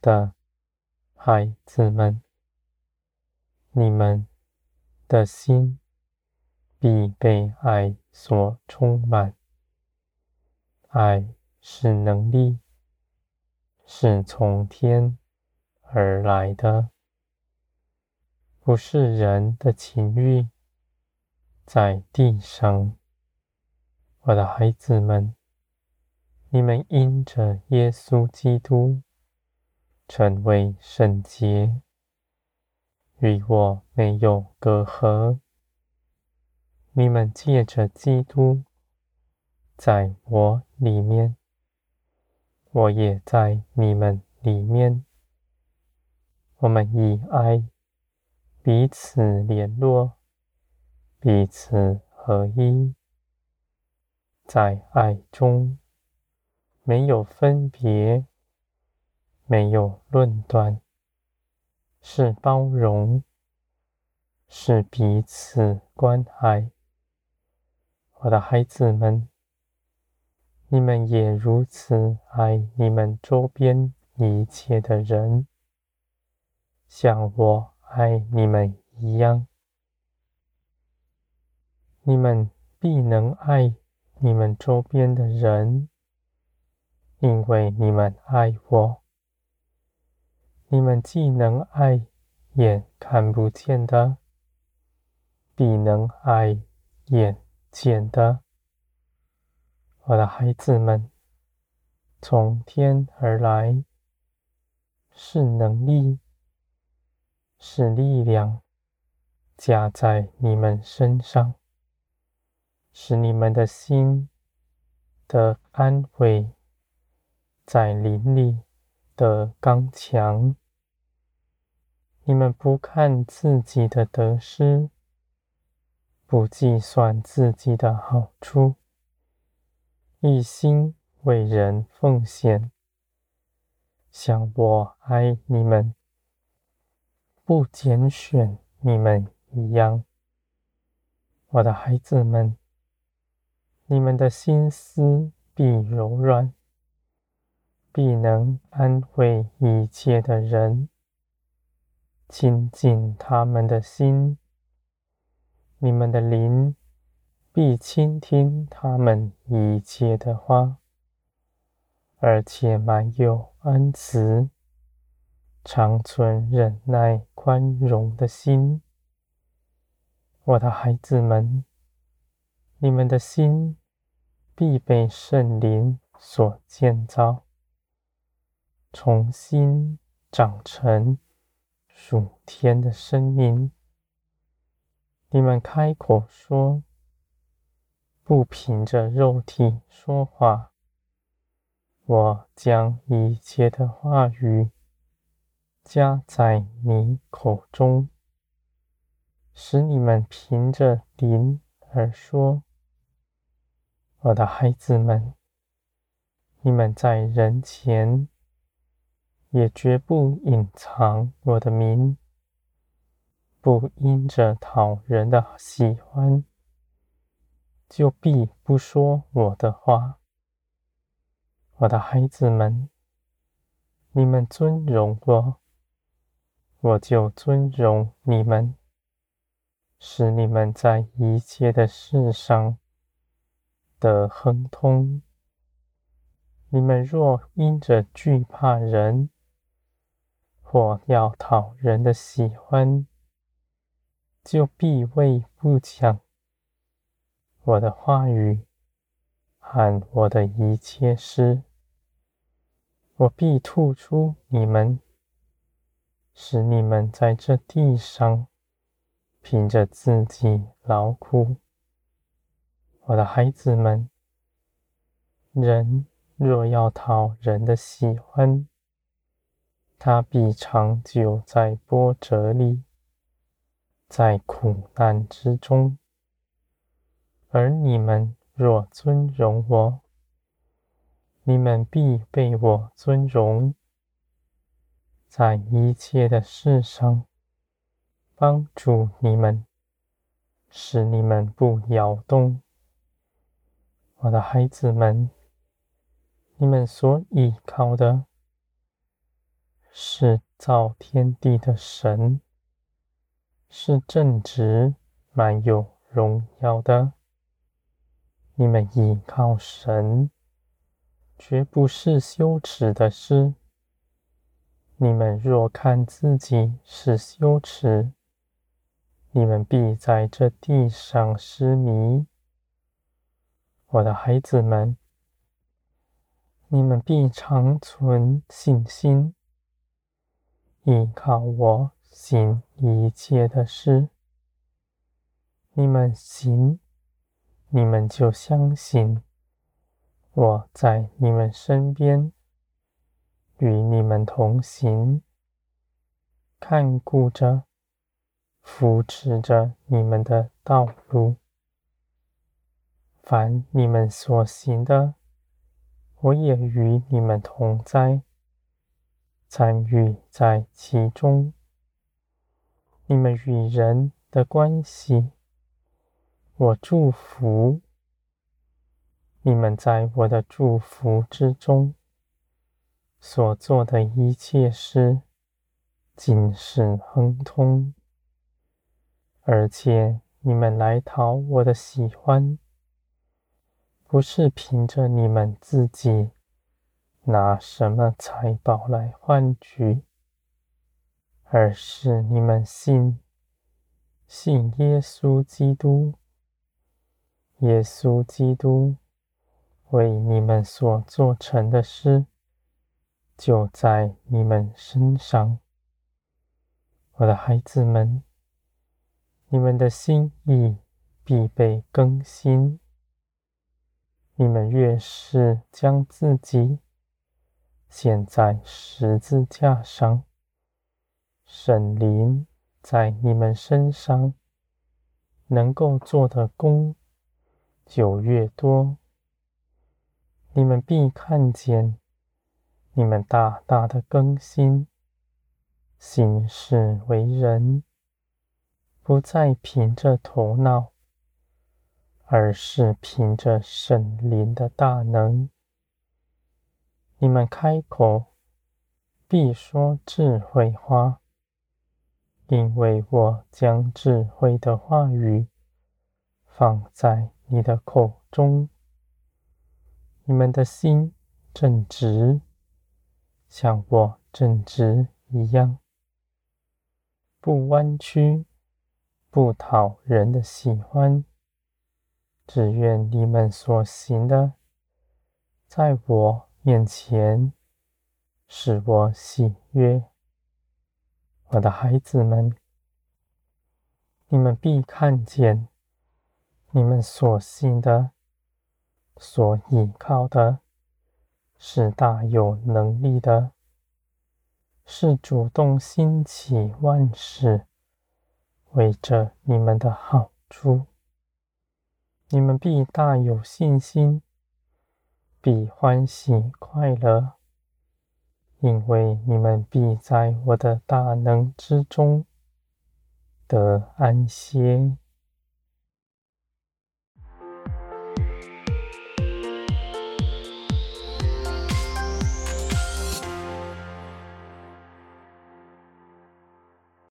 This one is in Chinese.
的孩子们，你们的心必被爱所充满。爱是能力，是从天而来的，不是人的情欲，在地上。我的孩子们，你们因着耶稣基督成为圣洁，与我没有隔阂。你们借着基督，在我里面，我也在你们里面。我们以爱彼此联络，彼此合一，在爱中没有分别，没有论断，是包容，是彼此关爱。我的孩子们，你们也如此爱你们周边一切的人，像我爱你们一样。你们必能爱你们周边的人，因为你们爱我。你们既能爱眼看不见的，必能爱眼见的。我的孩子们，从天而来，是能力，是力量，加在你们身上，使你们的心得安慰，在灵里的刚强。你们不看自己的得失，不计算自己的好处。一心为人奉献，像我爱你们，不拣选你们一样。我的孩子们，你们的心思必柔软，必能安慰一切的人，亲近他们的心。你们的灵。必倾听他们一切的话，而且满有恩慈，长存忍耐宽容的心。我的孩子们，你们的心必被圣灵所建造，重新长成属天的生命。你们开口说。不凭着肉体说话，我将一切的话语加在你口中，使你们凭着灵而说。我的孩子们，你们在人前也绝不隐藏我的名，不因着讨人的喜欢。就必不说我的话，我的孩子们，你们尊荣我，我就尊荣你们，使你们在一切的事上的亨通。你们若因着惧怕人，或要讨人的喜欢，就必为不讲。我的话语和我的一切事，我必吐出你们，使你们在这地上凭着自己劳苦。我的孩子们，人若要讨人的喜欢，他必长久在波折里，在苦难之中。而你们若尊荣我，你们必被我尊荣，在一切的事上帮助你们，使你们不摇动。我的孩子们，你们所倚靠的，是造天地的神，是正直、满有荣耀的。你们倚靠神，绝不是羞耻的事。你们若看自己是羞耻，你们必在这地上失迷。我的孩子们，你们必长存信心，依靠我行一切的事。你们行，你们就相信我在你们身边，与你们同行，看顾着。扶持着你们的道路，凡你们所行的，我也与你们同在，参与在其中。你们与人的关系，我祝福你们在我的祝福之中所做的一切事，尽是亨通。而且你们来讨我的喜欢，不是凭着你们自己拿什么财宝来换取，而是你们信，信耶稣基督，耶稣基督为你们所做成的事，就在你们身上，我的孩子们。你们的心意必被更新。你们越是将自己现在十字架上，神灵在你们身上能够做的工就越多。你们必看见你们大大的更新，行事为人。不再凭着头脑，而是凭着神灵的大能。你们开口必说智慧话，因为我将智慧的话语放在你的口中。你们的心正直，像我正直一样，不弯曲。不讨人的喜欢，只愿你们所行的，在我面前使我喜悦。我的孩子们，你们必看见，你们所信的、所倚靠的，是大有能力的，是主动兴起万事。为着你们的好处，你们必大有信心，必欢喜快乐，因为你们必在我的大能之中得安歇。